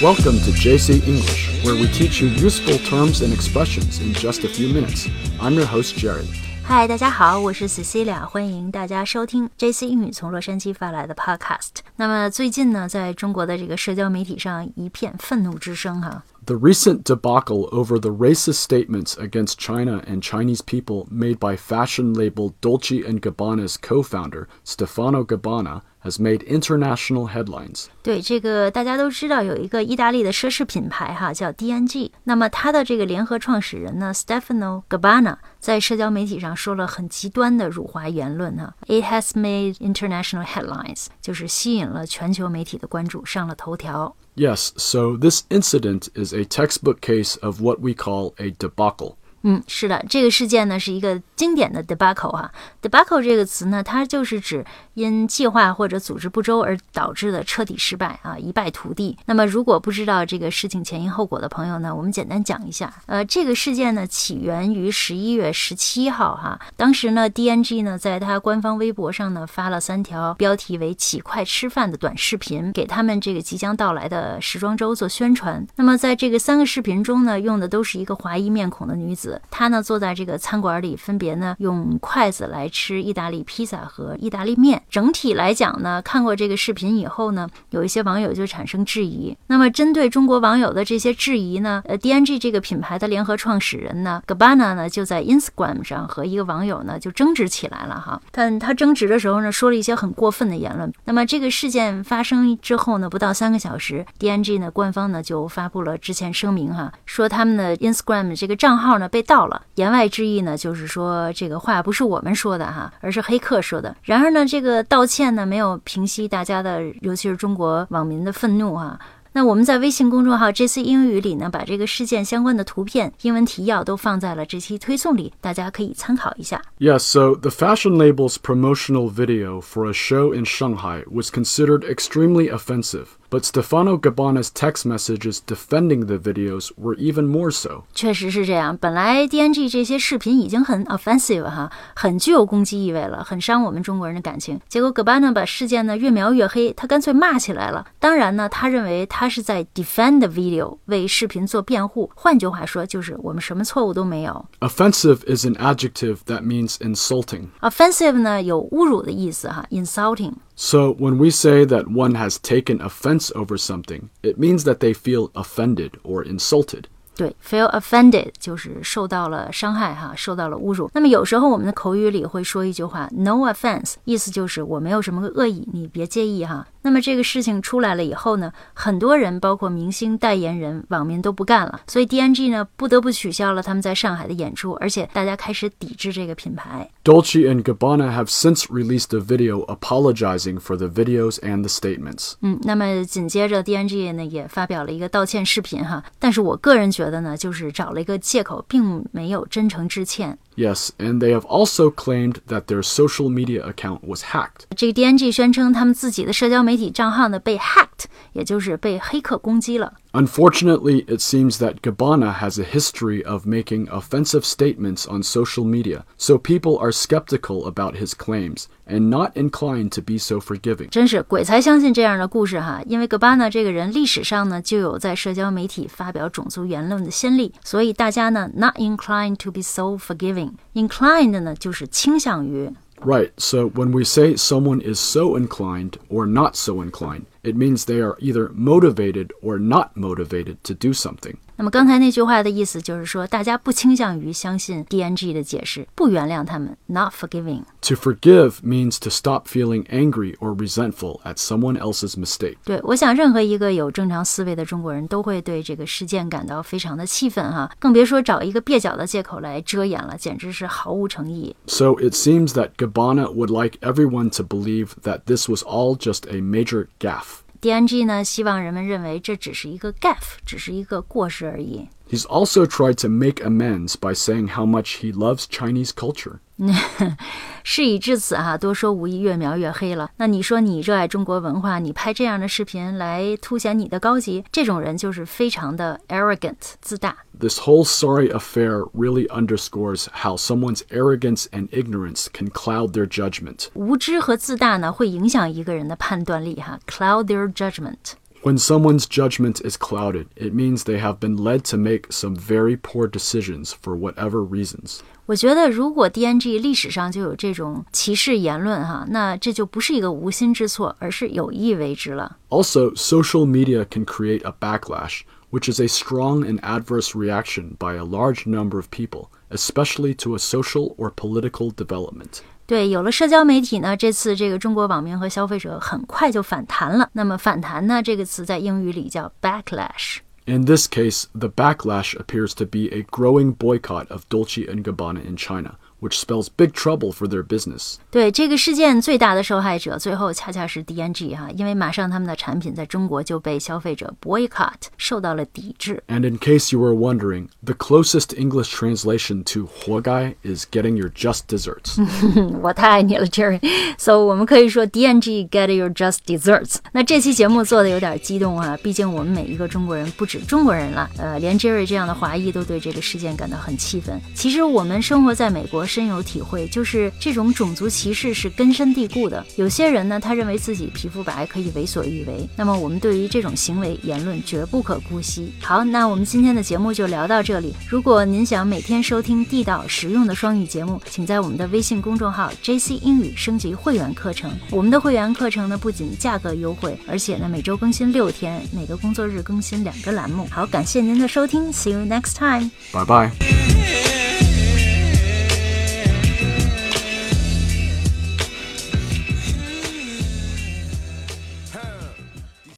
Welcome to JC English, where we teach you useful terms and expressions in just a few minutes. I'm your host, Jerry. 嗨，大家好，我是 Cecilia，欢迎大家收听 JC 英语从洛杉矶发来的 Podcast。那么最近呢，在中国的这个社交媒体上一片愤怒之声哈。The recent debacle over the racist statements against China and Chinese people made by fashion label Dolce & Gabbana's co-founder Stefano Gabbana has made international headlines. 对这个大家都知道，有一个意大利的奢侈品牌哈叫 D&G，那么它的这个联合创始人呢 Stefano Gabbana 在社交媒体上说了很极端的辱华言论哈。It has made international headlines，就是吸引了全球媒体的关注，上了头条。Yes, so this incident is a textbook case of what we call a debacle. 嗯，是的，这个事件呢是一个经典的 debacle 哈。debacle 这个词呢，它就是指因计划或者组织不周而导致的彻底失败啊，一败涂地。那么，如果不知道这个事情前因后果的朋友呢，我们简单讲一下。呃，这个事件呢起源于十一月十七号哈，当时呢 D N G 呢在它官方微博上呢发了三条标题为“起快吃饭”的短视频，给他们这个即将到来的时装周做宣传。那么，在这个三个视频中呢，用的都是一个华裔面孔的女子。他呢坐在这个餐馆里，分别呢用筷子来吃意大利披萨和意大利面。整体来讲呢，看过这个视频以后呢，有一些网友就产生质疑。那么针对中国网友的这些质疑呢，呃，D N G 这个品牌的联合创始人呢，Gabana 呢就在 Instagram 上和一个网友呢就争执起来了哈。但他争执的时候呢，说了一些很过分的言论。那么这个事件发生之后呢，不到三个小时，D N G 呢官方呢就发布了致歉声明哈，说他们的 Instagram 这个账号呢被。到了，言外之意呢，就是说这个话不是我们说的哈，而是黑客说的。然而呢，这个道歉呢，没有平息大家的，尤其是中国网民的愤怒啊。那我们在微信公众号这次英语里呢，把这个事件相关的图片、英文提要都放在了这期推送里，大家可以参考一下。Yes, so the fashion label's promotional video for a show in Shanghai was considered extremely offensive. But Stefano Gabbana's text messages defending the videos were even more so. 确实是这样，本来 D&G 这些视频已经很 offensive 哈，很具有攻击意味了，很伤我们中国人的感情。结果 Gabbana 把事件呢越描越黑，他干脆骂起来了。当然呢，他认为他是在 defend the video，为视频做辩护。换句话说，就是我们什么错误都没有。Offensive is an adjective that means insulting. Offensive 呢有侮辱的意思哈，insulting。 So, when we say that one has taken offense over something, it means that they feel offended or insulted. 对，feel offended 就是受到了伤害哈，受到了侮辱。那么有时候我们的口语里会说一句话，no offense，意思就是我没有什么恶意，你别介意哈。那么这个事情出来了以后呢，很多人，包括明星、代言人、网民都不干了，所以 DNG 呢不得不取消了他们在上海的演出，而且大家开始抵制这个品牌。Dolce and Gabbana have since released a video apologizing for the videos and the statements. 嗯，那么紧接着 DNG 呢也发表了一个道歉视频哈，但是我个人觉得呢，就是找了一个借口，并没有真诚致歉。Yes, and they have also claimed that their social media account was hacked. 这个 D&G 宣称他们自己的社交媒体账号呢被 hacked，也就是被黑客攻击了。 Unfortunately, it seems that Gabbana has a history of making offensive statements on social media, so people are skeptical about his claims and not inclined to be so forgiving. 真是鬼才相信这样的故事哈！因为 Gabbana 这个人历史上呢就有在社交媒体发表种族言论的先例，所以大家呢 not inclined to be so forgiving。inclined 呢就是倾向于。 Right, so when we say someone is so inclined or not so inclined, it means they are either motivated or not motivated to do something. 那么刚才那句话的意思就是说，大家不倾向于相信 D&G 的解释，不原谅他们，not forgiving。To forgive means to stop feeling angry or resentful at someone else's mistake。对，我想任何一个有正常思维的中国人都会对这个事件感到非常的气愤哈，更别说找一个蹩脚的借口来遮掩了，简直是毫无诚意。So it seems that Gabbana would like everyone to believe that this was all just a major gaffe. D&G 呢，希望人们认为这只是一个 gaffe，只是一个过失而已。He's also tried to make amends by saying how much he loves Chinese culture. 事已至此哈，多说无益，越描越黑了。那你说你热爱中国文化，你拍这样的视频来凸显你的高级，这种人就是非常的 arrogant 自大。This whole sorry affair really underscores how someone's arrogance and ignorance can cloud their judgment. 无知和自大呢，会影响一个人的判断力哈，cloud their judgment。When someone's judgment is clouded, it means they have been led to make some very poor decisions for whatever reasons. 我觉得，如果 DNG 历史上就有这种歧视言论哈，那这就不是一个无心之错，而是有意为之了。 Also, social media can create a backlash, which is a strong and adverse reaction by a large number of people, especially to a social or political development. 对，有了社交媒体呢，这次这个中国网民和消费者很快就反弹了。那么反弹呢，这个词在英语里叫 backlash。In this case, the backlash appears to be a growing boycott of Dolce and Gabbana in China, which spells big trouble for their business. 对这个事件最大的受害者，最后恰恰是 DNG 哈，因为马上他们的产品在中国就被消费者 boycott，受到了抵制。 And in case you were wondering, the closest English translation to 活该 is getting your just desserts. 我太爱你了，Jerry。So 我们可以说 DNG get your just desserts。那这期节目做的有点激动啊，毕竟我们每一个中国人，不止中国人了，呃，连 Jerry 这样的华裔都对这个事件感到很气愤。其实我们生活在美国， 深有体会，就是这种种族歧视是根深蒂固的。有些人呢，他认为自己皮肤白可以为所欲为，那么我们对于这种行为言论绝不可姑息。好，那我们今天的节目就聊到这里。如果您想每天收听地道实用的双语节目，请在我们的微信公众号 JC 英语升级会员课程。我们的会员课程呢，不仅价格优惠，而且呢每周更新六天，每个工作日更新两个栏目。好，感谢您的收听，See you next time。bye bye.